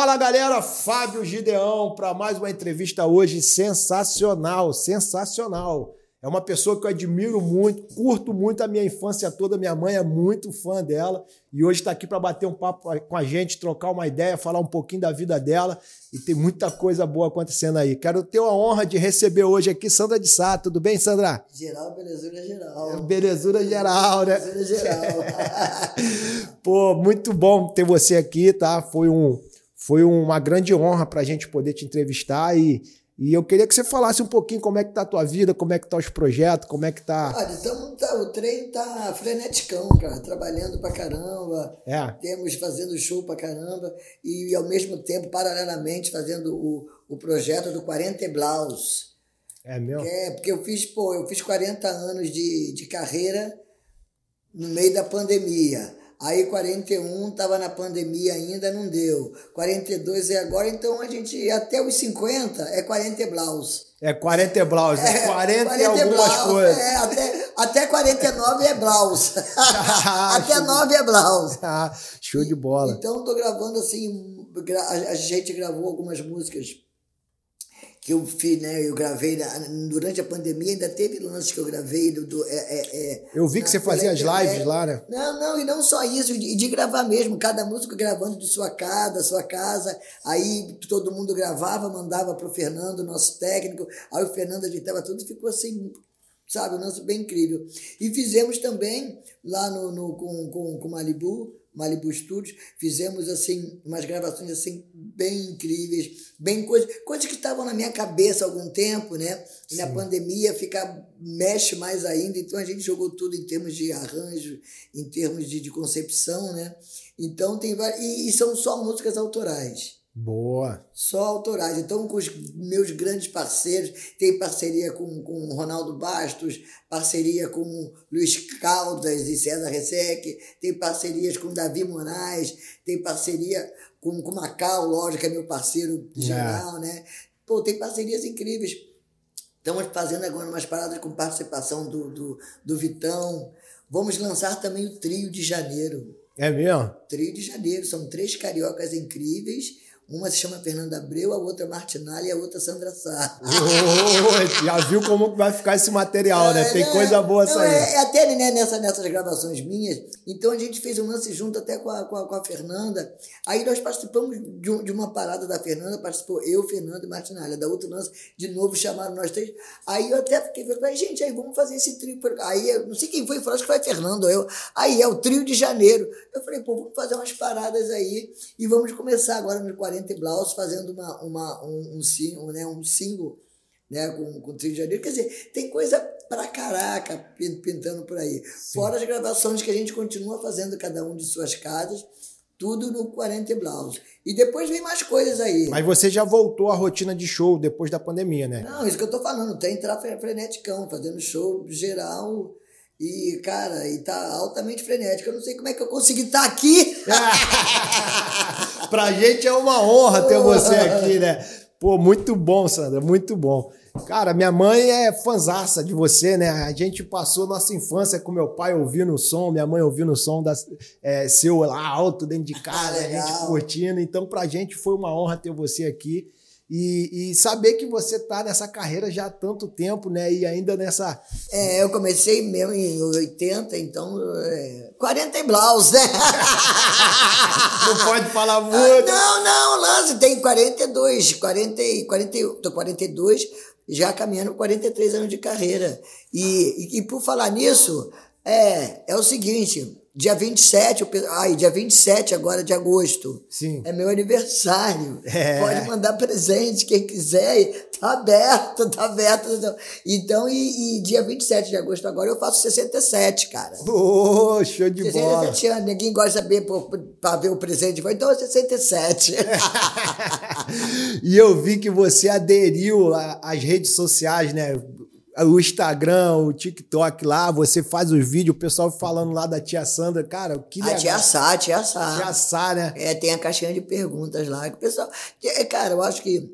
Fala galera, Fábio Gideão para mais uma entrevista hoje sensacional, sensacional. É uma pessoa que eu admiro muito, curto muito a minha infância toda. Minha mãe é muito fã dela e hoje está aqui para bater um papo com a gente, trocar uma ideia, falar um pouquinho da vida dela e tem muita coisa boa acontecendo aí. Quero ter a honra de receber hoje aqui Sandra de Sá. Tudo bem, Sandra? Geral, belezura geral. Belezura geral, né? Belezura geral. Pô, muito bom ter você aqui, tá? Foi, um, foi uma grande honra para a gente poder te entrevistar e e eu queria que você falasse um pouquinho como é que tá a tua vida, como é que tá os projetos, como é que tá. Olha, então tá, o trem tá freneticão, cara, trabalhando pra caramba. É. Temos fazendo show pra caramba e ao mesmo tempo, paralelamente, fazendo o, o projeto do 40 Blaus. É mesmo? É, porque eu fiz, pô, eu fiz 40 anos de, de carreira no meio da pandemia. Aí 41 estava na pandemia ainda, não deu. 42 é agora, então a gente, até os 50 é 40 blaus. É 40 blaus, é 40, 40 e algumas blaus, coisas. É, até, até 49 é blaus. até 9 é blaus. Show de bola. Então tô gravando assim, a gente gravou algumas músicas que eu fiz, né? Eu gravei na, durante a pandemia, ainda teve lances que eu gravei. Do, do é, é, é eu vi que você fazia as lives lá, né? Não, não, e não só isso, de, de gravar mesmo, cada músico gravando de sua casa, da sua casa. Aí todo mundo gravava, mandava pro Fernando, nosso técnico. Aí o Fernando editava tudo e ficou assim, sabe, um lance bem incrível. E fizemos também lá no, no com, com, com Malibu Malibu Studios, fizemos assim umas gravações assim bem incríveis, bem coisas, coisas que estavam na minha cabeça há algum tempo, né? E na pandemia fica mexe mais ainda, então a gente jogou tudo em termos de arranjo, em termos de, de concepção, né? Então tem e, e são só músicas autorais. Boa. Só autorais. Então, com os meus grandes parceiros, tem parceria com, com Ronaldo Bastos, parceria com Luiz Caldas e César Resec, tem parcerias com Davi Moraes, tem parceria com, com Macau, lógico, que é meu parceiro geral, é. né? Pô, tem parcerias incríveis. Estamos fazendo agora umas paradas com participação do, do, do Vitão. Vamos lançar também o Trio de Janeiro. É mesmo? Trio de Janeiro. São três cariocas incríveis uma se chama Fernanda Abreu, a outra Martinalha e a outra Sandra Sá. Oh, já viu como vai ficar esse material, né? Tem é, coisa boa não, saindo. É, é, até né, nessa, nessas gravações minhas, então a gente fez um lance junto até com a, com a, com a Fernanda. Aí nós participamos de, um, de, uma parada da Fernanda, participou eu, Fernanda e Martinalha. Da outra lance, de novo chamaram nós três. Aí eu até fiquei, falei, gente, aí vamos fazer esse trio. Aí não sei quem foi, falou, acho que foi Fernando, eu. Aí é o trio de janeiro. Eu falei, pô, vamos fazer umas paradas aí e vamos começar agora nos 40 Vicente Blaus fazendo uma, uma, um, um, single, né, um single né, com, com Trio de Janeiro. Quer dizer, tem coisa pra caraca pintando por aí. Sim. Fora as gravações que a gente continua fazendo cada um de suas casas, tudo no 40 Blaus. E depois vem mais coisas aí. Mas você já voltou à rotina de show depois da pandemia, né? Não, isso que eu tô falando, tem entrar freneticão, fazendo show geral. E, cara, e tá altamente frenético. Eu não sei como é que eu consegui estar tá aqui. pra gente é uma honra ter você aqui, né? Pô, muito bom, Sandra, muito bom. Cara, minha mãe é fanzaça de você, né? A gente passou nossa infância com meu pai ouvindo o som, minha mãe ouvindo o som da, é, seu lá alto dentro de casa, a gente curtindo. Então, pra gente foi uma honra ter você aqui. E, e, saber que você tá nessa carreira já há tanto tempo, né? E ainda nessa. É, eu comecei mesmo em 80, então. É, 40 e blaus, né? não pode falar muito. Não, não, lance, tem 42, 40, 40, tô 42, já caminhando 43 anos de carreira. E, e, e por falar nisso, é, é o seguinte Dia 27, ai, dia 27 agora de agosto. Sim. É meu aniversário. É. Pode mandar presente, quem quiser. Tá aberto, tá aberto. Então, e, e dia 27 de agosto agora eu faço 67, cara. Ô, oh, show de 67 bola. 67 anos, ninguém gosta de saber para ver o presente. Então, 67. e eu vi que você aderiu às redes sociais, né? O Instagram, o TikTok lá, você faz os vídeos, o pessoal falando lá da tia Sandra, cara, que legal. A tia Sá, a tia Sá. Tia Sá, né? É, tem a caixinha de perguntas lá, que o pessoal... É, cara, eu acho que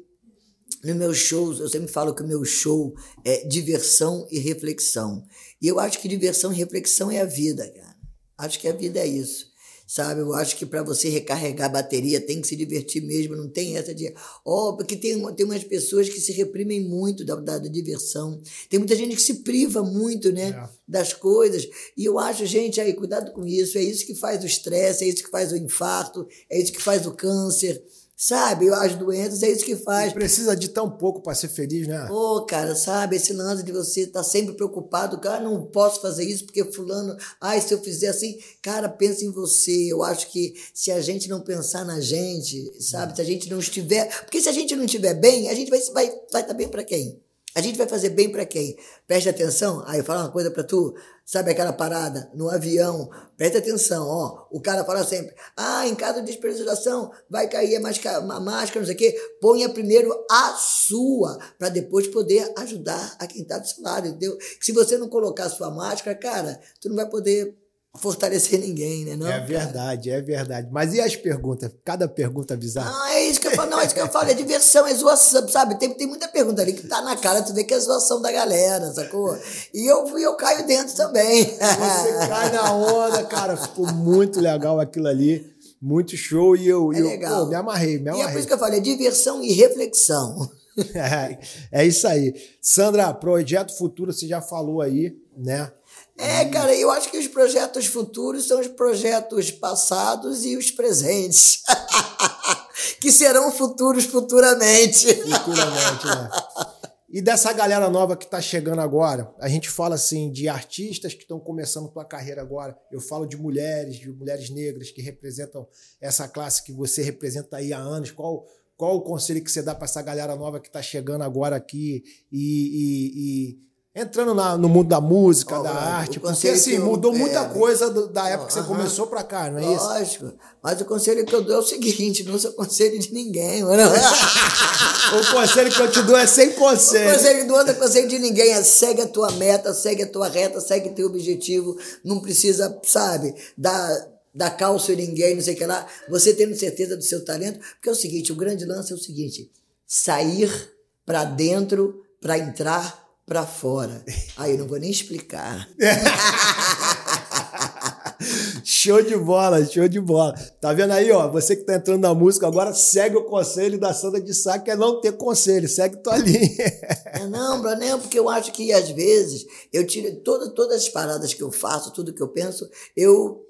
nos meus shows, eu sempre falo que o meu show é diversão e reflexão. E eu acho que diversão e reflexão é a vida, cara. Acho que a vida é isso. Sabe? Eu acho que para você recarregar a bateria tem que se divertir mesmo, não tem essa de. Ó, oh, porque tem, tem umas pessoas que se reprimem muito da, da, da diversão. Tem muita gente que se priva muito, né? É. Das coisas. E eu acho, gente, aí, cuidado com isso. É isso que faz o estresse, é isso que faz o infarto, é isso que faz o câncer. Sabe, as doenças é isso que faz. precisa de tão pouco para ser feliz, né? Pô, cara, sabe, esse lance de você estar tá sempre preocupado, cara, não posso fazer isso porque fulano, ai, se eu fizer assim, cara, pensa em você. Eu acho que se a gente não pensar na gente, sabe, se a gente não estiver, porque se a gente não estiver bem, a gente vai vai vai estar tá bem para quem? A gente vai fazer bem para quem? Preste atenção. Aí eu falo uma coisa para tu. Sabe aquela parada no avião? Preste atenção, ó. O cara fala sempre: ah, em caso de despressurização, vai cair a máscara, a máscara, não sei o quê. Ponha primeiro a sua, para depois poder ajudar a quem está do seu lado, entendeu? Se você não colocar a sua máscara, cara, tu não vai poder fortalecer ninguém, né? Não, é verdade, cara? é verdade. Mas e as perguntas? Cada pergunta bizarra. Ah, é isso que eu falo. Não, é isso que eu falo. É diversão, é zoação, sabe? Tem, tem muita pergunta ali que tá na cara, tu vê que é zoação da galera, sacou? E eu, eu caio dentro também. Você cai na onda, cara. Ficou muito legal aquilo ali. Muito show. E eu, é eu. Pô, me amarrei, me amarrei. E é por isso que eu falei, é diversão e reflexão. É, é isso aí. Sandra, projeto futuro, você já falou aí, né? É, cara, eu acho que os projetos futuros são os projetos passados e os presentes. que serão futuros futuramente. Futuramente, né? E dessa galera nova que está chegando agora, a gente fala assim de artistas que estão começando sua carreira agora. Eu falo de mulheres, de mulheres negras que representam essa classe que você representa aí há anos. Qual, qual o conselho que você dá para essa galera nova que está chegando agora aqui e, e, e entrando na, no mundo da música, oh, da arte, porque assim, eu, mudou é, muita coisa do, da época que você começou pra cá, não é Lógico. isso? Lógico. Mas o conselho que eu dou é o seguinte: não sou conselho de ninguém, mano. o conselho que eu te dou é sem conselho. O conselho que eu dou é conselho de ninguém. É segue a tua meta, segue a tua reta, segue teu objetivo. Não precisa, sabe, dar dar calço em ninguém, não sei o que lá. Você tendo certeza do seu talento. Porque é o seguinte: o grande lance é o seguinte: sair para dentro para entrar para fora. Aí eu não vou nem explicar. show de bola, show de bola. Tá vendo aí, ó? Você que tá entrando na música agora, segue o conselho da Sandra de Sá, que é não ter conselho, segue tua linha. É, não, não, porque eu acho que às vezes eu tiro toda, todas as paradas que eu faço, tudo que eu penso, eu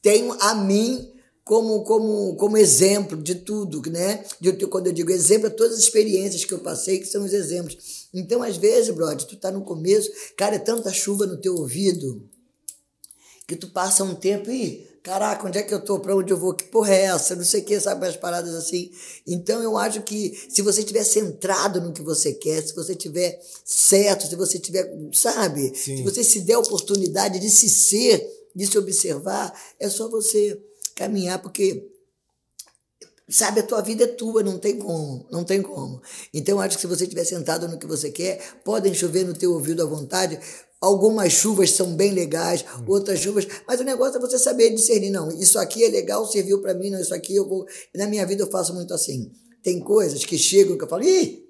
tenho a mim como, como, como exemplo de tudo, né? De, quando eu digo exemplo, é todas as experiências que eu passei, que são os exemplos. Então, às vezes, brother, tu tá no começo, cara, é tanta chuva no teu ouvido, que tu passa um tempo e, caraca, onde é que eu tô? Pra onde eu vou? Que porra é essa? Não sei o que, sabe? As paradas assim. Então, eu acho que se você tiver centrado no que você quer, se você tiver certo, se você tiver, sabe? Sim. Se você se der a oportunidade de se ser, de se observar, é só você caminhar, porque sabe, a tua vida é tua, não tem como, não tem como. Então, acho que se você estiver sentado no que você quer, podem chover no teu ouvido à vontade. Algumas chuvas são bem legais, outras chuvas, mas o negócio é você saber discernir, não, isso aqui é legal, serviu para mim, não, isso aqui eu vou... Na minha vida eu faço muito assim. Tem coisas que chegam que eu falo, ih,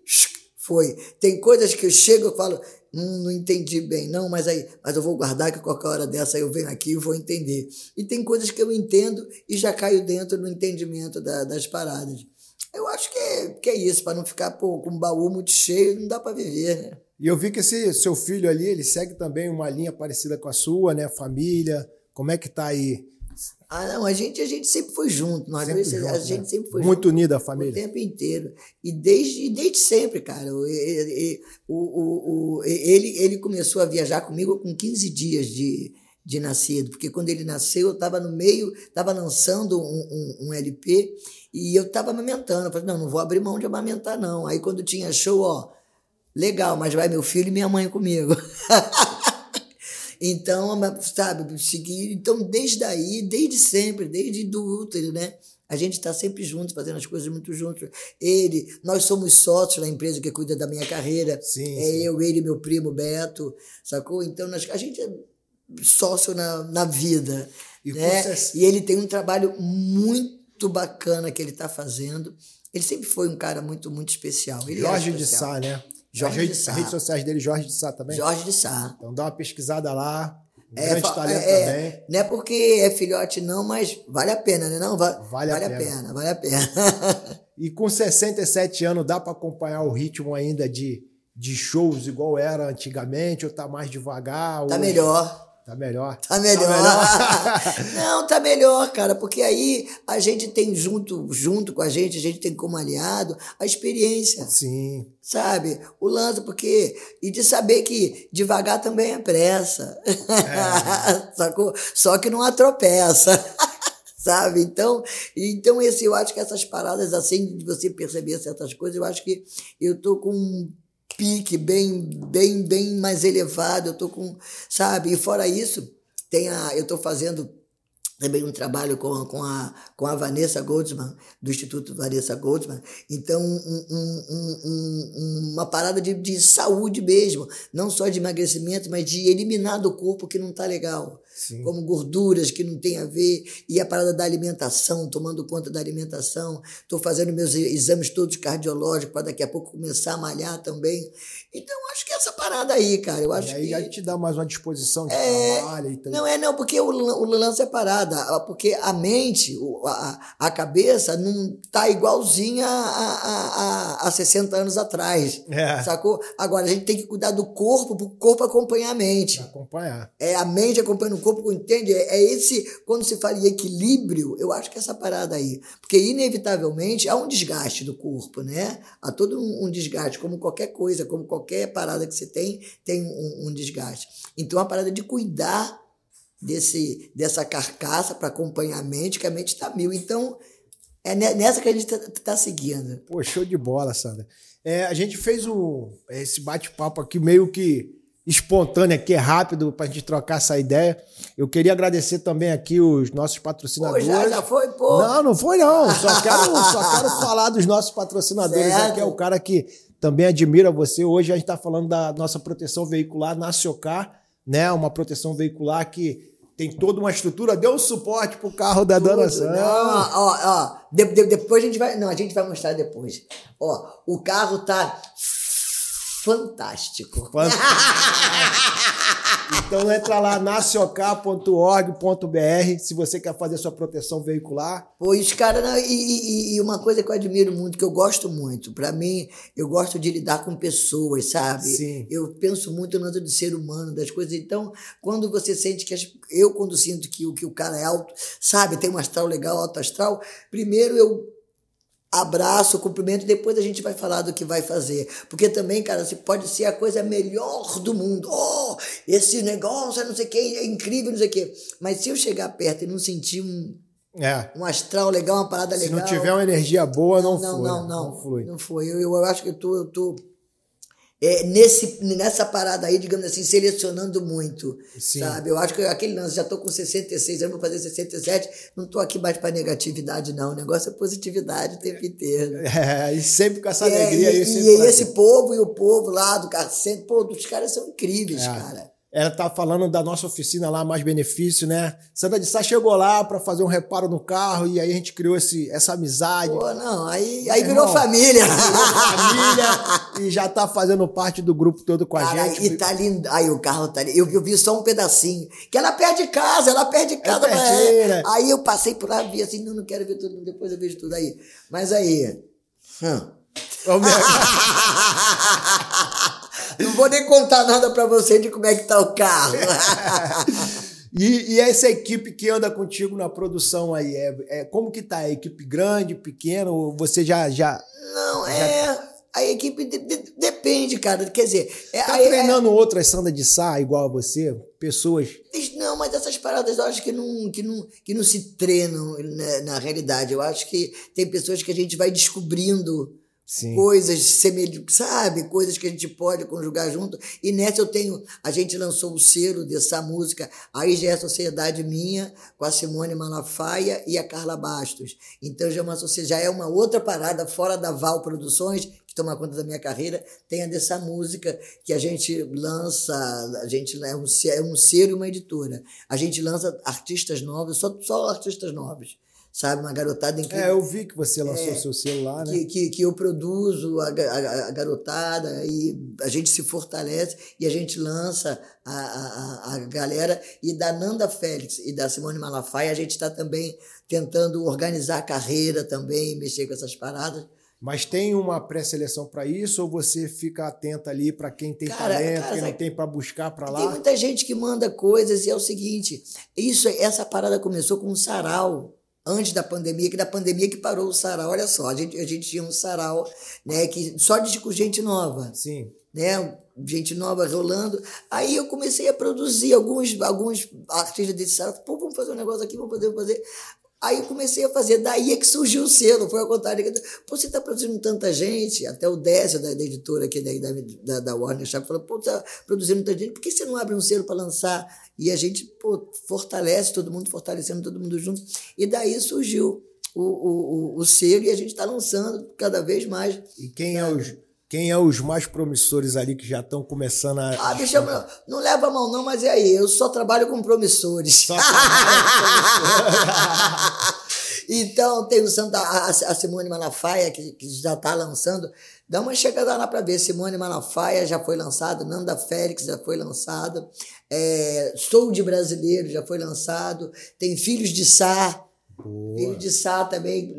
foi. Tem coisas que eu chego e falo, Hum, não entendi bem, não, mas aí, mas eu vou guardar que qualquer hora dessa eu venho aqui e vou entender. E tem coisas que eu entendo e já caio dentro no entendimento da, das paradas. Eu acho que é, que é isso, para não ficar pô, com um baú muito cheio, não dá para viver, né? E eu vi que esse seu filho ali, ele segue também uma linha parecida com a sua, né? Família. Como é que tá aí? Ah, não, a gente, a gente sempre foi junto. Nós sempre dois, junto, a gente né? sempre foi Muito junto, unida a família. O tempo inteiro. E desde, desde sempre, cara. O, o, o, ele, ele começou a viajar comigo com 15 dias de, de nascido, porque quando ele nasceu, eu estava no meio, estava lançando um, um, um, LP e eu estava amamentando. Eu falei, não, não vou abrir mão de amamentar, não. Aí quando tinha show, ó, legal, mas vai meu filho e minha mãe comigo. Então, sabe, seguir. Então, desde aí, desde sempre, desde do útero, né? A gente está sempre juntos, fazendo as coisas muito juntos. Ele, nós somos sócios na empresa que cuida da minha carreira. Sim, é sim. eu, ele, meu primo Beto, sacou? Então, nós, a gente é sócio na, na vida. E, né? e ele tem um trabalho muito bacana que ele está fazendo. Ele sempre foi um cara muito, muito especial. Ele Jorge de Sá, né? Jorge de Sá. redes sociais dele, Jorge de Sá também? Jorge de Sá. Então dá uma pesquisada lá. Um grande talento é, também. Não é porque é filhote, não, mas vale a pena, né? Não, vale, Vale a vale a pena. pena, vale a pena. E com 67 anos, dá para acompanhar o ritmo ainda de, de shows igual era antigamente, ou tá mais devagar? Tá hoje? melhor. Tá melhor. Tá melhor. melhor. Não, tá melhor, cara, porque aí a gente tem junto, junto com a gente, a gente tem como aliado a experiência, Sim. sabe? O lance, porque. E de saber que devagar também é pressa. Sacou? Só que não atropeça. Sabe? Então, então esse, eu acho que essas paradas assim, de você perceber certas coisas, eu acho que eu tô com pique bem, bem, bem mais elevado, eu tô com, sabe? E fora isso, tem a, eu tô fazendo também um trabalho com, com, a, com a Vanessa Goldsman, do Instituto Vanessa Goldsman. Então, um- um- um- um- uma parada de, de saúde mesmo, não só de emagrecimento, mas de eliminar do corpo que não tá legal Sim. como gorduras que não tem a ver, e a parada da alimentação, tomando conta da alimentação. Estou fazendo meus exames todos cardiológicos para daqui a pouco começar a malhar também. Então, acho que essa parada aí, cara, eu acho E aí que. já te dá mais uma disposição de É, trabalho e tal. Não é não, porque o, o lance é parada, a- porque a mente, a, a cabeça não tá igualzinha a, a, a, a 60 anos atrás, É. sacou? Agora, a gente tem que cuidar do corpo, para o corpo acompanhar a mente. Acompanhar. É a mente acompanhando o corpo, entende? É, é esse, quando se fala em equilíbrio, eu acho que é essa parada aí. Porque, inevitavelmente, há um desgaste do corpo, né? Há todo um, um desgaste, como qualquer coisa, como qualquer parada que você tem, tem um, um desgaste. Então, a parada de cuidar desse, dessa carcaça para acompanhar a mente, que a mente está mil. Então, é ne- nessa que a gente está seguindo. Pô, show de bola, Sandra. É, a gente fez um, esse bate-papo aqui meio que espontâneo aqui, é rápido, pra gente trocar essa ideia. Eu queria agradecer também aqui os nossos Pô, patrocinadores. já, já foi, pô. Não, não foi não. Só quero, só quero falar dos nossos patrocinadores Certo. aqui. É o cara que também admira você. Hoje a gente está falando da nossa proteção veicular na Siocar, né? Uma proteção veicular que tem toda uma estrutura, deu um suporte pro carro da Dona Tudo. Sandra. Não, ó, ó. de- de- depois a gente vai. Não, a gente vai mostrar depois. Ó, o carro tá fantástico. Fantástico. Então entra lá naciocar.org.br se você quer fazer sua proteção veicular. Caras. não, E, e- uma coisa que eu admiro muito, que eu gosto muito, pra mim, eu gosto de lidar com pessoas, sabe? Sim. Eu penso muito no lance do ser humano, das coisas. Então, quando você sente que. As, eu, quando sinto que, o- que o cara é alto, sabe, tem um astral legal, alto astral, primeiro eu abraço, cumprimento, depois a gente vai falar do que vai fazer. Porque também, cara, você pode ser a coisa melhor do mundo. Oh, esse negócio é não sei o que, é incrível, não sei o que. Mas se eu chegar perto e não sentir um, É. um astral legal, uma parada Se legal. não tiver uma energia boa, não, não, flui. não, não, Não flui. Não foi. Eu, eu acho que eu tô, eu tô é, nesse, nessa parada aí, digamos assim, selecionando muito. Sim. Sabe? Eu acho que aquele lance, já tô com 66 anos, vou fazer 67, não tô aqui mais para negatividade, não. O negócio é positividade o tempo inteiro. É, e sempre com essa É, alegria e, e pra- esse povo e o povo lá do Carcento, pô, os caras são incríveis, É. cara. Ela tá falando da nossa oficina lá, Mais Benefício, né? Sandra de Sá chegou lá para fazer um reparo no carro e aí a gente criou esse, essa amizade. Pô, não, aí, aí Meu virou irmão, família. família e já tá fazendo parte do grupo todo com a Cara, gente. e tá lindo. Aí o carro tá lindo. Eu, eu vi só um pedacinho. Que ela perde casa, ela perde casa. mas pertinho, é. né? Aí eu passei por lá e vi assim, não, não quero ver tudo, depois eu vejo tudo aí. Mas aí. hum. Não vou nem contar nada pra você de como é que tá o carro. E, e essa equipe que anda contigo na produção aí, é, é- como que tá? É equipe grande, pequena? Ou você já, já não, é. A equipe de- de- depende, cara. Quer dizer. É, tá é- treinando outras Sandra de Sá igual a você? Pessoas... Não, mas essas paradas eu acho que não, que não, que não se treinam né, na realidade. Eu acho que tem pessoas que a gente vai descobrindo Sim. coisas semelhantes, sabe? Coisas que a gente pode conjugar junto. E nessa eu tenho. A gente lançou o selo dessa música. Aí já é sociedade minha, com a Simone Malafaia e a Carla Bastos. Então já é uma, já é uma outra parada fora da Val Produções, que toma conta da minha carreira. Tem a dessa música que a gente lança, a gente é um, é um selo e uma editora. A gente lança artistas novos, só, só artistas novos sabe? Uma garotada incrível. É, eu vi que você lançou é, seu celular, né? Que, que, que eu produzo a, a, a, garotada e a gente se fortalece e a gente lança a, a, a galera. E da Nanda Félix e da Simone Malafaia, a gente está também tentando organizar a carreira também, mexer com essas paradas. Mas tem uma pré-seleção para isso ou você fica atento ali para quem tem cara, talento, cara, quem não tem para buscar para lá? Tem muita gente que manda coisas e é o seguinte, isso essa parada começou com um sarau antes da pandemia, que da pandemia que parou o sarau. Olha só, a gente, a gente tinha um sarau, né, que só de com gente nova. Sim. Né, gente nova rolando. Aí eu comecei a produzir alguns alguns artistas desse sarau. Pô, vamos fazer um negócio aqui, vamos fazer, vamos fazer. Aí eu comecei a fazer, daí é que surgiu o selo, foi ao contrário. Pô, você está produzindo tanta gente, até o Décio, da, da editora aqui da, da, da Warner Chaves, falou, pô, tá produzindo tanta gente, por que você não abre um selo para lançar? E a gente, pô, fortalece todo mundo, fortalecendo todo mundo junto. E daí surgiu o, o, o, o selo e a gente está lançando cada vez mais. E quem é os quem é os mais promissores ali que já estão começando a. Ah, deixa eu. Não leva a mão, não, mas é aí. Eu só trabalho com promissores. Só então, tem o Santa, a, Simone Malafaia, que, que já está lançando. Dá uma chegada lá para ver. Simone Malafaia já foi lançado, Nanda Félix já foi lançado, é, Sou de Brasileiro já foi lançado, tem Filhos de Sá Boa. de Sá também.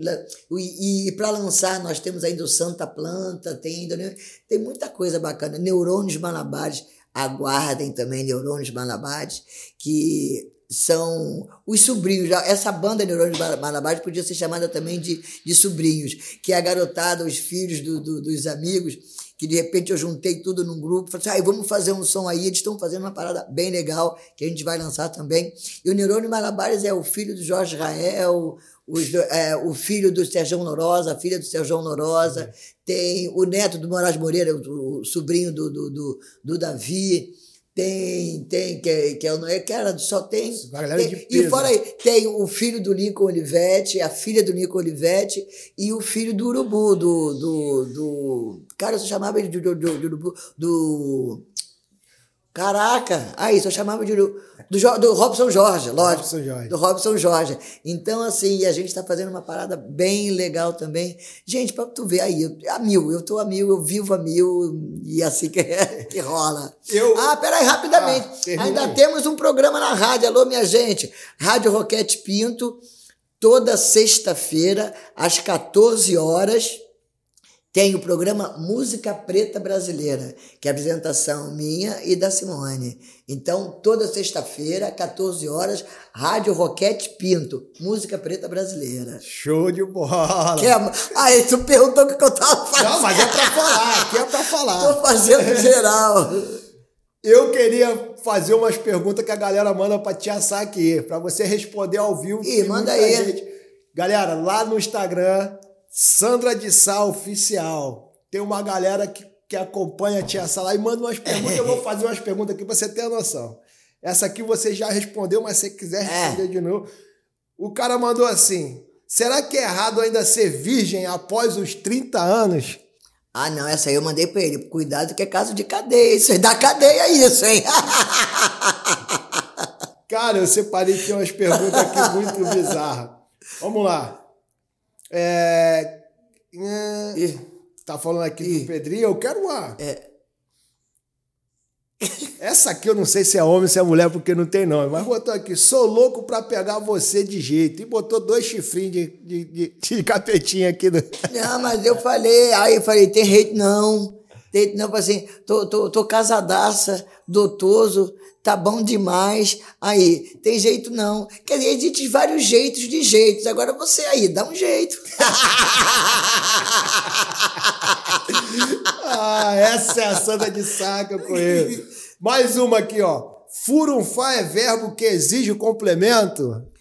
E, e para lançar, nós temos ainda o Santa Planta, tem ainda. Né? Tem muita coisa bacana. Neurônios Malabares, aguardem também Neurônios Malabares, que são os sobrinhos. Essa banda Neurônios Malabares podia ser chamada também de, de sobrinhos, que é a garotada, os filhos do, do, dos amigos que de repente eu juntei tudo num grupo, falei assim, ah, vamos fazer um som aí, eles estão fazendo uma parada bem legal, que a gente vai lançar também. E o Neurônio Malabares é o filho do Jorge Rael, os, é, o filho do Sérgio Norosa, a filha do Sérgio Norosa, tem o neto do Moraes Moreira, o, o sobrinho do, do, do, do Davi, tem, tem, que, que é, cara, só tem. tem e fora aí, tem o filho do Nico Olivetti, a filha do Nico Olivetti e o filho do Urubu, do. do, do cara, eu chamava ele de, do, do, do Urubu, do. Caraca! Aí, só chamava de. Do, do Robson Jorge, lógico. Robson Jorge. Do Robson Jorge. Então, assim, a gente está fazendo uma parada bem legal também. Gente, para tu ver aí, a mil, eu tô a mil, eu vivo a mil, e assim que, que rola. Eu... Ah, peraí, rapidamente. Ah, Ainda temos um programa na rádio. Alô, minha gente. Rádio Roquete Pinto, toda sexta-feira, às 14 horas tem o programa Música Preta Brasileira, que é a apresentação minha e da Simone. Então, toda sexta-feira, 14 horas, Rádio Roquete Pinto, Música Preta Brasileira. Show de bola! Que é... Aí, tu perguntou o que eu tava fazendo. Não, mas é pra falar, aqui é pra falar. Tô fazendo geral. Eu queria fazer umas perguntas que a galera manda pra te assar aqui, pra você responder ao vivo. Ih, manda aí. Gente... Galera, lá no Instagram Sandra de Sá Oficial. Tem uma galera que, que acompanha a Tia Sá lá e manda umas perguntas. Eu vou fazer umas perguntas aqui pra você ter a noção. Essa aqui você já respondeu, mas se você quiser responder é. de novo. O cara mandou assim: será que é errado ainda ser virgem após os 30 anos? Ah, não, essa aí eu mandei pra ele. Cuidado que é caso de cadeia. Isso aí dá cadeia, isso, hein? Cara, eu separei aqui umas perguntas aqui muito bizarras. Vamos lá. É, é, tá falando aqui e, do Pedrinho, eu quero uma. É. Essa aqui eu não sei se é homem, se é mulher, porque não tem nome, mas botou aqui, sou louco pra pegar você de jeito. E botou dois chifrinhos de, de, de, de capetinha aqui. No... Não, mas eu falei, aí eu falei, tem jeito não. Tem, não, assim, tô, tô, tô casadaça, doutoso, tá bom demais. Aí, tem jeito não. Quer dizer, existe vários jeitos de jeitos. Agora você aí, dá um jeito. ah, essa é a Santa de Saca, conheço. Mais uma aqui, ó. Furunfar é verbo que exige o complemento?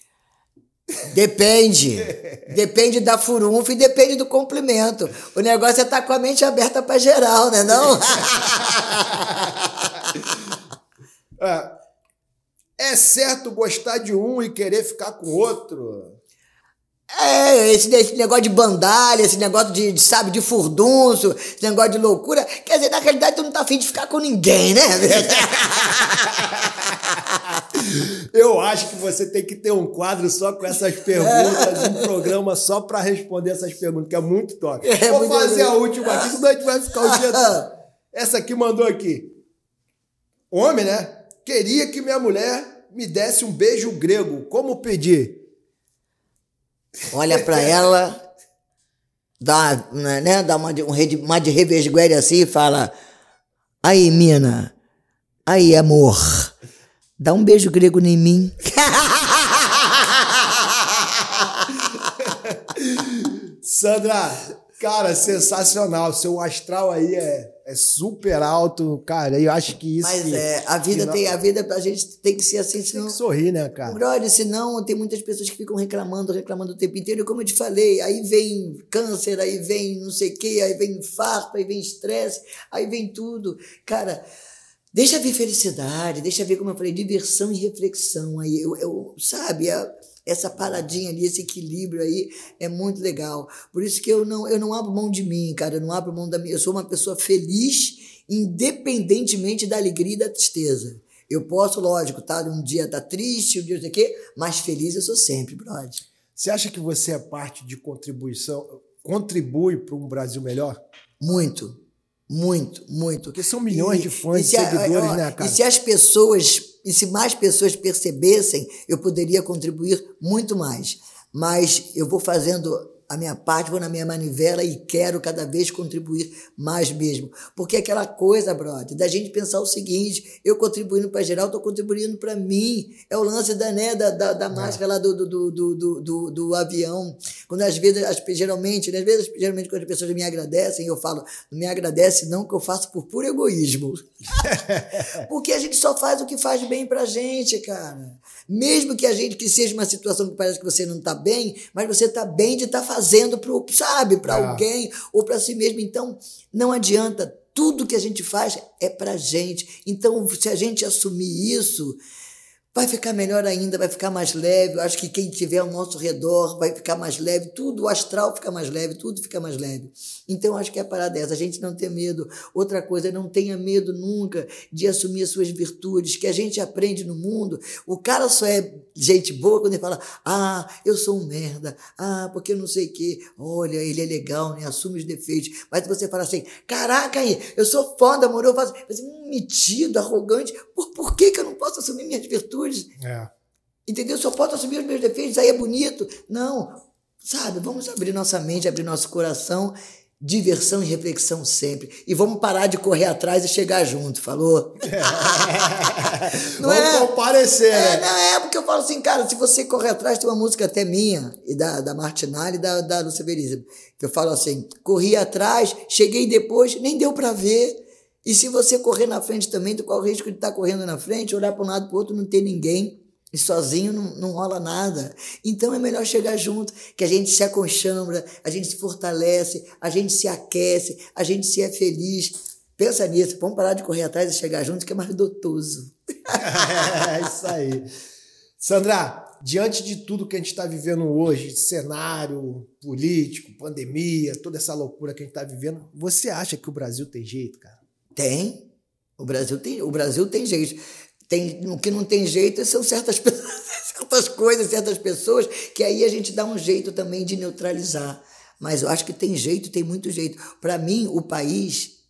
Depende. Depende da furunfa e depende do complemento. O negócio é estar tá com a mente aberta para geral, né não? É, é certo gostar de um e querer ficar com outro? É, esse, esse negócio de bandalha, esse negócio de, de, sabe, de furdunço, esse negócio de loucura. Quer dizer, na realidade, tu não tá afim de ficar com ninguém, né? Eu acho que você tem que ter um quadro só com essas perguntas, um programa só para responder essas perguntas, que é muito top. É, Vou fazer a última aqui, senão a gente vai ficar o dia todo. Essa aqui mandou aqui. Homem, né? Queria que minha mulher me desse um beijo grego. Como pedir? Olha pra ela, dá, né, dá uma de, um, rede- uma de revesguere assim e fala: Aí, mina, aí, amor, dá um beijo grego em mim. Sandra, cara, sensacional. Seu astral aí é, é super alto, cara. Eu acho que isso. Mas que- é, a vida tem, não- a vida a gente tem que ser assim, Tem senão. que sorrir, né, cara? Brother, senão tem muitas pessoas que ficam reclamando, reclamando o tempo inteiro. E como eu te falei, aí vem câncer, aí vem não sei o quê, aí vem infarto, aí vem estresse, aí vem tudo. Cara, deixa ver felicidade, deixa ver, como eu falei, diversão e reflexão. Aí, eu, eu- sabe, a- essa paradinha ali, esse equilíbrio aí é muito legal. Por isso que eu não, eu não abro mão de mim, cara, eu não abro mão da minha. Eu sou uma pessoa feliz, independentemente da alegria e da tristeza. Eu posso, lógico, tá? Um dia tá triste, um dia não sei o quê, mas feliz eu sou sempre, brother. Você acha que você é parte de contribuição, contribui para um Brasil melhor? Muito, muito, muito. Porque são milhões de fãs, e se a- seguidores, ó, né, cara? E se as pessoas, e se mais pessoas percebessem, eu poderia contribuir muito mais. Mas eu vou fazendo a minha parte, vou na minha manivela e quero cada vez contribuir mais mesmo. Porque é aquela coisa, brother, da gente pensar o seguinte: eu contribuindo para geral, estou contribuindo para mim. É o lance da, né, da, da, da máscara lá do, do, do, do, do, avião. Quando às vezes, as, geralmente, né, às vezes, geralmente, quando as pessoas me agradecem, eu falo, não me agradece, não, que eu faço por puro egoísmo. Porque a gente só faz o que faz bem pra gente, cara. Mesmo que a gente que seja uma situação que parece que você não tá bem, mas você tá bem de estar fazendo pro, sabe, para É. alguém ou para si mesmo. Então, não adianta. Tudo que a gente faz é pra gente. Então, se a gente assumir isso, vai ficar melhor ainda, vai ficar mais leve. Eu acho que quem tiver ao nosso redor vai ficar mais leve, tudo, o astral fica mais leve, tudo fica mais leve. Então, acho que é a parada dessa, a gente não ter medo. Outra coisa, não tenha medo nunca de assumir as suas virtudes, que a gente aprende no mundo. O cara só é gente boa quando ele fala, ah, eu sou um merda, ah, porque eu não sei o quê. Olha, ele é legal, né? Assume os defeitos. Mas você fala assim, caraca aí, eu sou foda, amor, eu faço. Hum, metido, arrogante, por, por que, que eu não posso assumir minhas virtudes? É. Entendeu? Só posso assumir os meus defeitos, aí é bonito. Não, sabe? Vamos abrir nossa mente, abrir nosso coração. Diversão e reflexão sempre. E vamos parar de correr atrás e chegar junto, falou? Não Vamos é? comparecer, É, né? não é, porque eu falo assim, cara, se você correr atrás, tem uma música até minha, e da, da Martinalli e da, da Lúcia Veríssimo, que eu falo assim, corri atrás, cheguei depois, nem deu pra ver. E se você correr na frente também, qual o risco de estar correndo na frente, olhar para um lado para o outro, não ter ninguém, e sozinho não, não rola nada. Então é melhor chegar junto, que a gente se aconchambra, a gente se fortalece, a gente se aquece, a gente se é feliz. Pensa nisso, vamos parar de correr atrás e chegar juntos, que é mais dotoso. é isso aí. Sandra, diante de tudo que a gente está vivendo hoje, cenário político, pandemia, toda essa loucura que a gente está vivendo, você acha que o Brasil tem jeito, cara? Tem. O Brasil tem, o Brasil tem jeito. Tem, o que não tem jeito são certas, certas coisas, certas pessoas, que aí a gente dá um jeito também de neutralizar. Mas eu acho que tem jeito, tem muito jeito. Para mim, o país,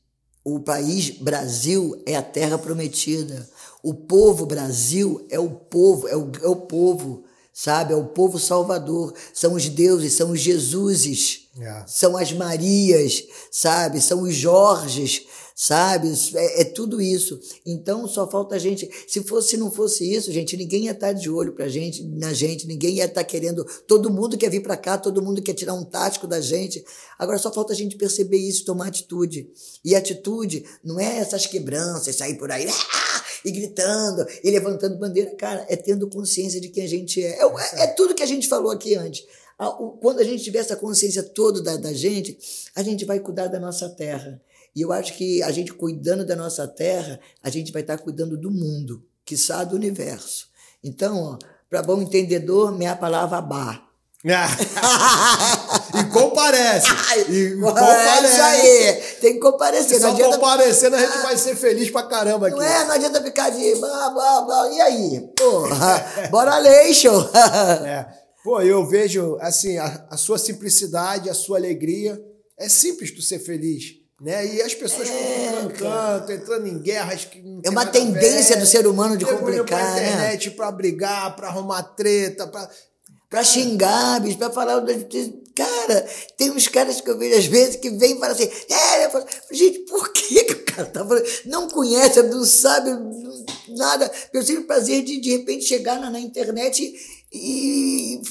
o país Brasil é a terra prometida. O povo Brasil é o povo, é o, é o povo, sabe? É o povo salvador. São os deuses, são os Jesuses É. são as Marias, sabe? São os Jorges, sabe? É, é tudo isso. Então só falta a gente. Se fosse, se não fosse isso, gente, ninguém ia estar de olho pra gente, na gente, ninguém ia estar querendo. Todo mundo quer vir para cá, todo mundo quer tirar um tático da gente. Agora só falta a gente perceber isso, tomar atitude. E atitude não é essas quebranças, sair por aí ah, e gritando e levantando bandeira, cara, é tendo consciência de quem a gente é. É, o- é tudo que a gente falou aqui antes. Quando a gente tiver essa consciência toda da, da gente, a gente vai cuidar da nossa terra. E eu acho que a gente cuidando da nossa terra, a gente vai estar cuidando do mundo, quiçá do universo. Então, para bom entendedor, minha palavra bar. Ah, e comparece. E comparece. É isso aí. Tem que comparecer. Só não adianta... comparecendo a gente vai ser feliz pra caramba aqui. Não é, não adianta ficar de blá, blá, blá. E aí? Porra, bora show. é. Pô, eu vejo, assim, a, a sua simplicidade, a sua alegria. É simples tu ser feliz. Né? E as pessoas é, canto, entrando em guerras que É uma tendência do ser humano de complicar, pra né? internet para brigar, para arrumar treta, para para xingar, bicho, para falar. Cara, tem uns caras que eu vejo às vezes que vêm e falam assim: é, falo, gente, por que, que o cara tá falando? Não conhece, não sabe nada. Eu tive o prazer de, de repente, chegar na, na internet e,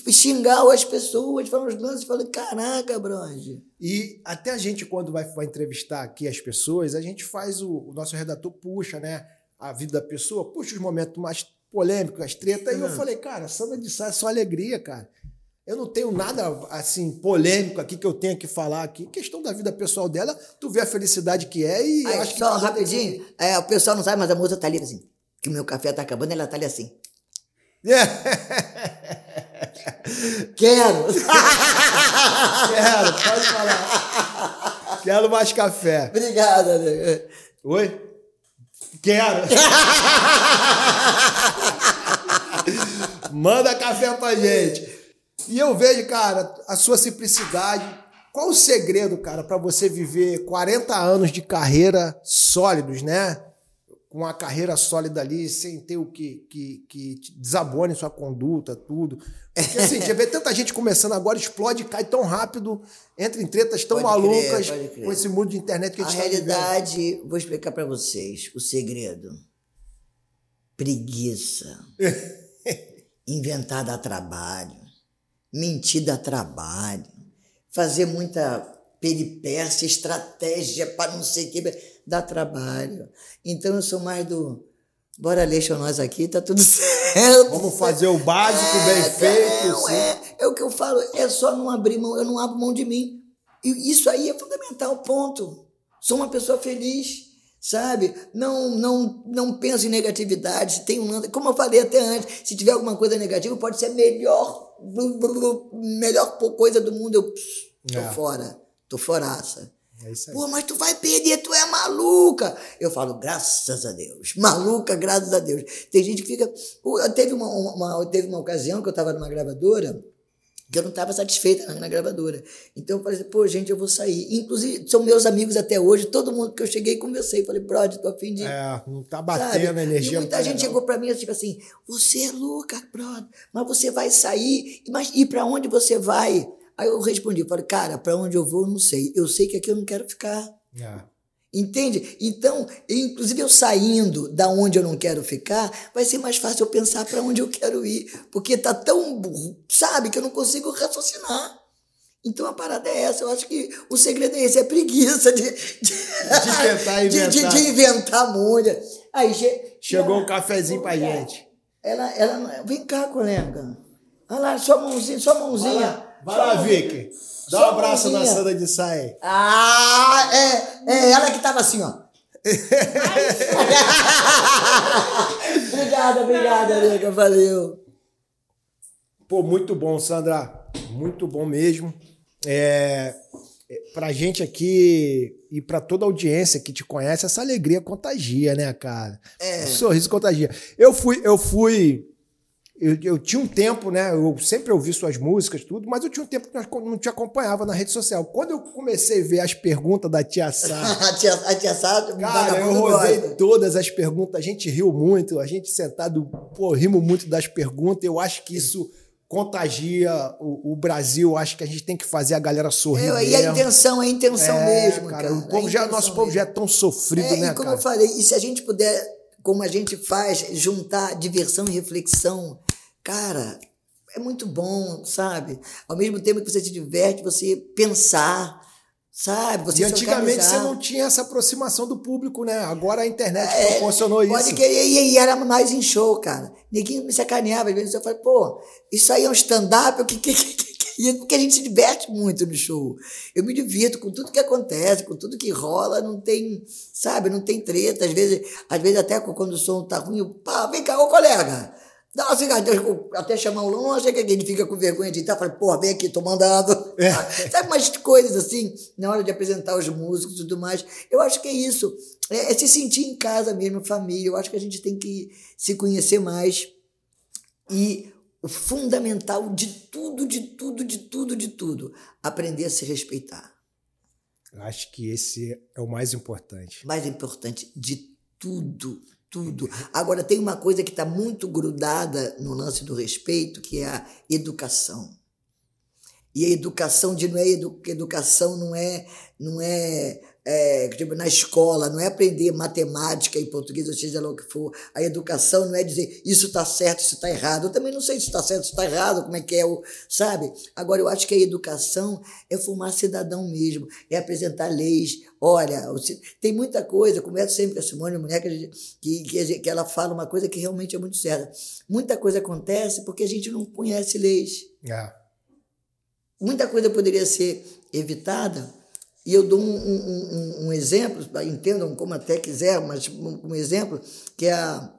e xingar as pessoas, falar uns lances, falando: caraca, Bronze. E até a gente, quando vai, vai entrevistar aqui as pessoas, a gente faz o, o nosso redator puxa, né? A vida da pessoa, puxa os momentos mais polêmicos, as tretas. Uhum. E eu falei, cara, Sandra de Sá é só alegria, cara. Eu não tenho nada assim polêmico aqui que eu tenha que falar aqui. Questão da vida pessoal dela, tu vê a felicidade que é e Aí, acho que. Só rapidinho, é, o pessoal não sabe, mas a moça tá ali assim. Que o meu café tá acabando, ela tá ali assim. Quero! Quero, pode falar. Quero mais café. Obrigada, amigo. Oi? Quero! Manda café pra gente. E eu vejo, cara, a sua simplicidade. Qual o segredo, cara, para você viver 40 anos de carreira sólidos, né? Com uma carreira sólida ali, sem ter o que, que, que desabone sua conduta, tudo. Porque assim, já vê tanta gente começando agora, explode, cai tão rápido, entra em tretas tão pode malucas crer, com esse mundo de internet que a gente A tá realidade, vivendo. vou explicar para vocês o segredo. Preguiça. Inventar dá trabalho. Mentir dá trabalho. Fazer muita peripécia, estratégia para não sei o que dá trabalho. Então eu sou mais do bora ler nós aqui, tá tudo certo. Vamos fazer o básico é, bem feito. Não, é, é o que eu falo, é só não abrir mão, eu não abro mão de mim. E isso aí é fundamental, ponto. Sou uma pessoa feliz, sabe? Não não não penso em negatividade, se tem um, como eu falei até antes, se tiver alguma coisa negativa, pode ser a melhor melhor coisa do mundo, eu tô é. fora, tô foraça. É isso aí. Pô, mas tu vai perder, tu é maluca. Eu falo, graças a Deus. Maluca, graças a Deus. Tem gente que fica. Teve uma, uma teve uma ocasião que eu estava numa gravadora que eu não estava satisfeita na, gravadora. Então eu falei, assim, pô, gente, eu vou sair. Inclusive, são meus amigos até hoje, todo mundo que eu cheguei conversei. Falei, brother, tô afim de. É, não tá batendo sabe? a energia. E muita tá gente legal. chegou para mim tipo assim: você é louca, brother, mas você vai sair, mas e para onde você vai? Aí eu respondi, falei, cara, para onde eu vou, eu não sei. Eu sei que aqui eu não quero ficar. É. Entende? Então, inclusive eu saindo da onde eu não quero ficar, vai ser mais fácil eu pensar para onde eu quero ir, porque tá tão, sabe, que eu não consigo raciocinar. Então a parada é essa. Eu acho que o segredo é esse, é preguiça de, de, de tentar inventar. De, de, de inventar mulher. Aí che, chegou ela, um cafezinho pra gente. Ela, ela, vem cá, colega. Olha lá, sua mãozinha, sua mãozinha. Vai lá, Vicky. Dá um abraço na Sandra de Sai. Ah, é, é ela que tava assim, ó. obrigada, obrigada, amiga. Valeu. Pô, muito bom, Sandra. Muito bom mesmo. É, é pra gente aqui e para toda a audiência que te conhece, essa alegria contagia, né, cara? É. O sorriso contagia. Eu fui, eu fui eu, eu, tinha um tempo, né? Eu sempre ouvi suas músicas, tudo, mas eu tinha um tempo que não te acompanhava na rede social. Quando eu comecei a ver as perguntas da Tia Sá. a tia, a tia Sá, cara, eu rodei todas as perguntas, a gente riu muito, a gente sentado, pô, rimos muito das perguntas. Eu acho que isso contagia o, o Brasil. Acho que a gente tem que fazer a galera sorrir. É, e a intenção, é a intenção é, mesmo. Cara, cara. O povo já, nosso povo já é tão sofrido, é, né? E como cara? eu falei, e se a gente puder como a gente faz, juntar diversão e reflexão, cara, é muito bom, sabe? Ao mesmo tempo que você se diverte, você pensar, sabe? Você e antigamente você não tinha essa aproximação do público, né? Agora a internet é, proporcionou pode isso. Querer, e, e era mais em show, cara. Ninguém me sacaneava. Às vezes eu falei, pô, isso aí é um stand-up? O que, que, que, que, Porque a gente se diverte muito no show. Eu me divirto com tudo que acontece, com tudo que rola, não tem, sabe, não tem treta. Às vezes, às vezes até quando o som tá ruim, eu, pá, vem cá, ô colega Dá uma cigarrinha, até chamar o não achei que ele fica com vergonha de entrar. Falei, porra, vem aqui, tô mandando. É. Sabe umas coisas assim, na hora de apresentar os músicos e tudo mais. Eu acho que é isso. É, é, se sentir em casa mesmo, família. Eu acho que a gente tem que se conhecer mais. E o fundamental de tudo, de tudo, de tudo, de tudo, aprender a se respeitar. Eu acho que esse é o mais importante. Mais importante de tudo tudo. Agora, tem uma coisa que está muito grudada no lance do respeito, que é a educação. E a educação de não é edu, educação não é não é, é tipo, na escola, não é aprender matemática e português, ou seja lá o que for. A educação não é dizer isso está certo, isso está errado. Eu também não sei se está certo, se está errado, como é que é o. Sabe? Agora, eu acho que a educação é formar cidadão mesmo, é apresentar leis. Olha, tem muita coisa, converso sempre com a Simone, a mulher que, que, que ela fala uma coisa que realmente é muito certa. Muita coisa acontece porque a gente não conhece leis. É. Muita coisa poderia ser evitada, e eu dou um, um, um, um exemplo, entendam como até quiser, mas um, exemplo, que é a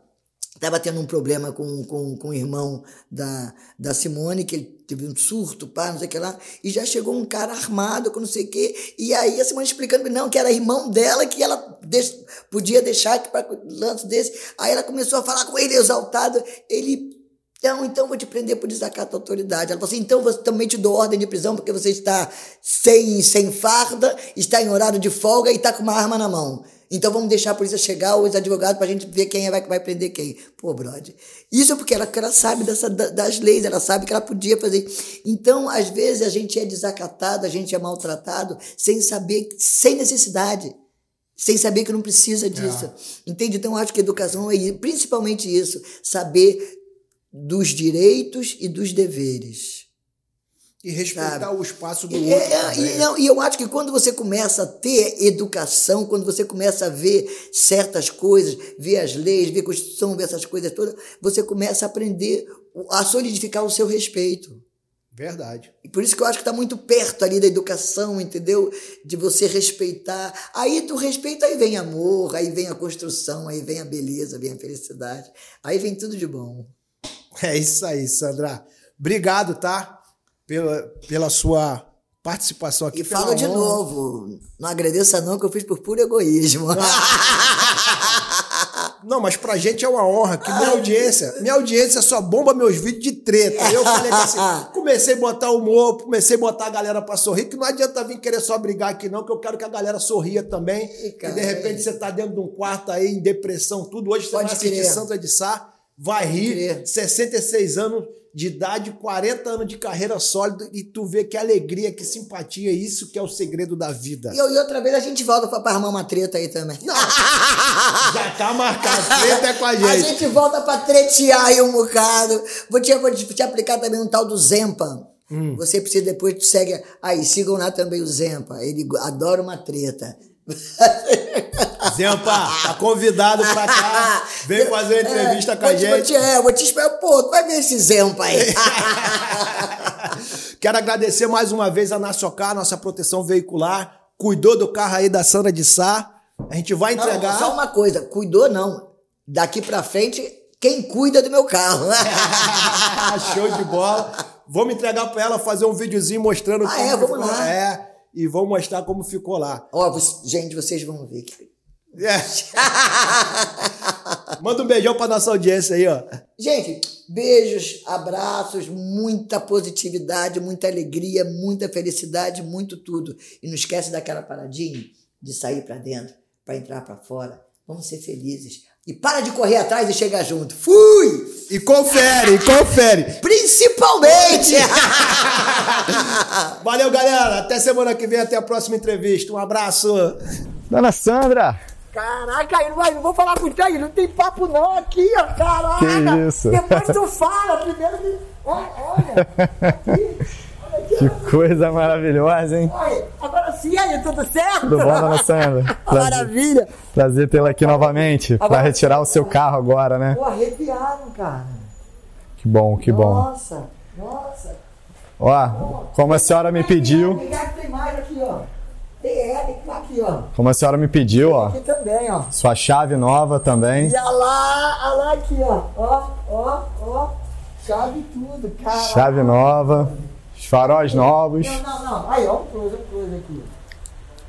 estava tendo um problema com, com, com o irmão da, da Simone, que ele teve um surto, pá, não sei o que lá, e já chegou um cara armado com não sei o quê, e aí a Simone explicando, não, que era irmão dela, que ela deix, podia deixar que para lance desse, aí ela começou a falar com ele exaltado, ele então, então vou te prender por desacato à autoridade. Ela falou assim: então você também te dou ordem de prisão porque você está sem, sem farda, está em horário de folga e está com uma arma na mão. Então vamos deixar a polícia chegar, os advogados, para a gente ver quem é, vai, vai prender quem. Pô, brother. Isso é porque ela, ela sabe dessa, das leis, ela sabe que ela podia fazer. Então, às vezes, a gente é desacatado, a gente é maltratado, sem saber, sem necessidade sem saber que não precisa disso. É. Entende? Então, eu acho que educação é principalmente isso, saber dos direitos e dos deveres. E respeitar sabe? o espaço do outro. É, e, não, e eu acho que quando você começa a ter educação, quando você começa a ver certas coisas, ver as leis, ver a Constituição, ver essas coisas todas, você começa a aprender a solidificar o seu respeito. Verdade. E por isso que eu acho que está muito perto ali da educação, entendeu? De você respeitar. Aí tu respeita, aí vem amor, aí vem a construção, aí vem a beleza, vem a felicidade. Aí vem tudo de bom. É isso aí, Sandra. Obrigado, tá? Pela, pela sua participação aqui. E falo de novo, não agradeça não que eu fiz por puro egoísmo. Não, mas pra gente é uma honra que minha audiência, minha audiência só bomba meus vídeos de treta. Eu falei assim, comecei a botar humor, comecei a botar a galera pra sorrir, que não adianta vir querer só brigar aqui não, que eu quero que a galera sorria também. E, cara, de repente você tá dentro de um quarto aí em depressão, tudo. Hoje você Pode vai assistir Santa de Sá vai rir, 66 anos de idade, 40 anos de carreira sólida e tu vê que alegria, que simpatia, isso que é o segredo da vida. E, e outra vez a gente volta pra armar uma treta aí também. Não. Já tá marcado, treta é com a gente. A gente volta pra tretear aí um bocado. Vou te, vou te aplicar também um tal do Zempa. Hum. Você precisa depois, tu segue. Aí, sigam lá também o Zempa. Ele adora uma treta. Zempa, tá convidado pra cá. Vem fazer uma entrevista é, com a gente. Vou te, é, vou te esperar. Pô, tu vai ver esse Zempa aí. Quero agradecer mais uma vez a Nacioncar, nossa proteção veicular. Cuidou do carro aí da Sandra de Sá. A gente vai entregar. Não, só uma coisa, cuidou não. Daqui pra frente, quem cuida do meu carro? Show de bola. Vamos entregar pra ela, fazer um videozinho mostrando ah, é, vamos lá. É e vou mostrar como ficou lá. Ó, oh, gente, vocês vão ver. É. Manda um beijão pra nossa audiência aí, ó. Gente, beijos, abraços, muita positividade, muita alegria, muita felicidade, muito tudo. E não esquece daquela paradinha de sair para dentro, para entrar para fora. Vamos ser felizes. E para de correr atrás e chegar junto. Fui! E confere, confere. Principalmente! Valeu, galera. Até semana que vem, até a próxima entrevista. Um abraço. Dona Sandra. Caraca, eu não, vou falar com você, não tem papo não aqui, ó. Caraca. Que isso? Depois tu fala, primeiro. Olha, olha. Aqui. Que coisa maravilhosa, hein? Oi, agora sim, aí, tudo certo? Tudo bom, dona Sandra? Prazer, Maravilha. Prazer tê-la aqui novamente, para retirar o seu carro agora, né? Pô, arrepiaram, cara. Que bom, que bom. Nossa, nossa. Ó, como a senhora me pediu... Tem mais aqui, ó. Tem L aqui, ó. Como a senhora me pediu, ó. Aqui também, ó. Sua chave nova também. E olha lá, olha lá aqui, ó. Ó, ó, ó. Chave tudo, cara. Chave nova. Os faróis novos. Não, não, não. Aí, ó, um close, um close aqui.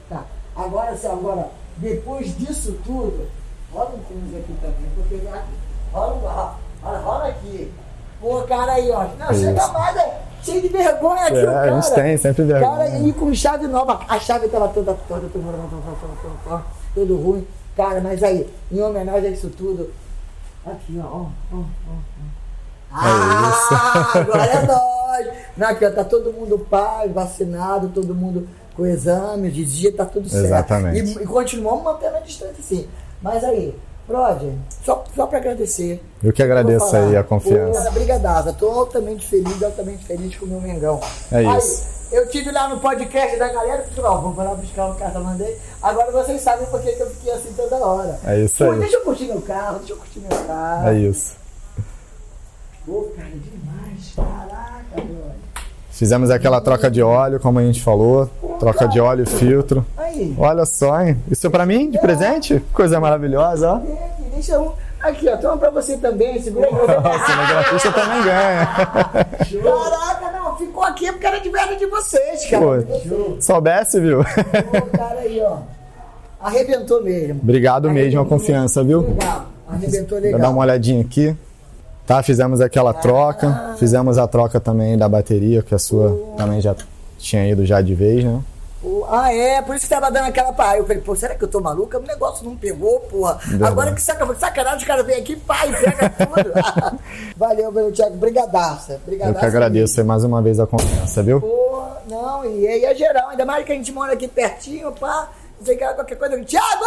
Tá. Agora, assim, agora, depois disso tudo, rola um close aqui também, porque. Rola, rola, rola, aqui. Pô, cara aí, ó. Não, chega Isso. mais, é cheio de vergonha aqui, É, o cara. a gente tem sempre vergonha. Cara, e com chave nova. A chave tava toda, toda, toda, tudo ruim. Cara, mas aí, em homenagem a isso tudo, aqui, ó, ó, ó, ó. Ó. Ah, agora é nós! Não, aqui, ó, tá todo mundo paz, vacinado, todo mundo com exame, de dia tá tudo certo. Exatamente. E, e continuamos mantendo a distância, sim. Mas aí, Brother, só, só para agradecer. Eu que agradeço aí a confiança. Pô, Brigadaça, tô altamente feliz, altamente feliz com o meu Mengão. É Aí, isso. eu tive lá no podcast da galera, pessoal, vamos lá buscar o carro, mandei. Agora vocês sabem por que que eu fiquei assim toda hora. É isso Pô, aí. deixa eu curtir meu carro, deixa eu curtir meu carro. É isso. Pô, cara, demais, caraca. Fizemos aquela troca de óleo, como a gente falou. Troca de óleo e filtro. Aí, Olha só, hein? Isso é pra mim, de presente? Coisa maravilhosa, ó. aqui, deixa um. Aqui, ó, toma pra você também, segura aí. Cinegrafista também ganha. Caraca, não, ficou aqui porque era de merda de vocês, cara. Pô, soubesse, viu? Pô, cara aí, ó. Arrebentou mesmo. Obrigado mesmo a confiança, viu? Legal. Arrebentou Vou dar legal. uma olhadinha aqui. Tá, fizemos aquela troca. Fizemos a troca também da bateria, que a sua também já tinha ido já de vez, né? Ah, é, por isso que tava dando aquela parada. Eu falei, pô, será que eu tô maluca? O negócio não pegou, porra. Agora que saca, sacanagem, os caras vêm aqui, pai, pega tudo. Valeu, meu Thiago. Brigadaça. Eu que agradeço aí mais uma vez a confiança, viu? Não, e aí é geral. Ainda mais que a gente mora aqui pertinho, pá sei que qualquer coisa, eu, Tiago!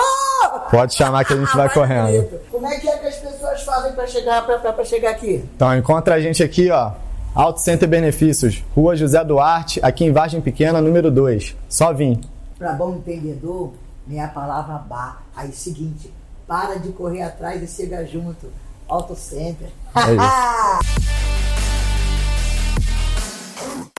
Pode chamar que a gente ah, vai, vai correndo. Bonito. Como é que é que as pessoas fazem para chegar, pra, pra, pra chegar aqui? Então, encontra a gente aqui, ó. Auto Center Benefícios, Rua José Duarte, aqui em Vargem Pequena, número 2. Só vim. Para bom entendedor, nem a palavra bar. Aí, seguinte, para de correr atrás e chega junto. Auto Center. É isso.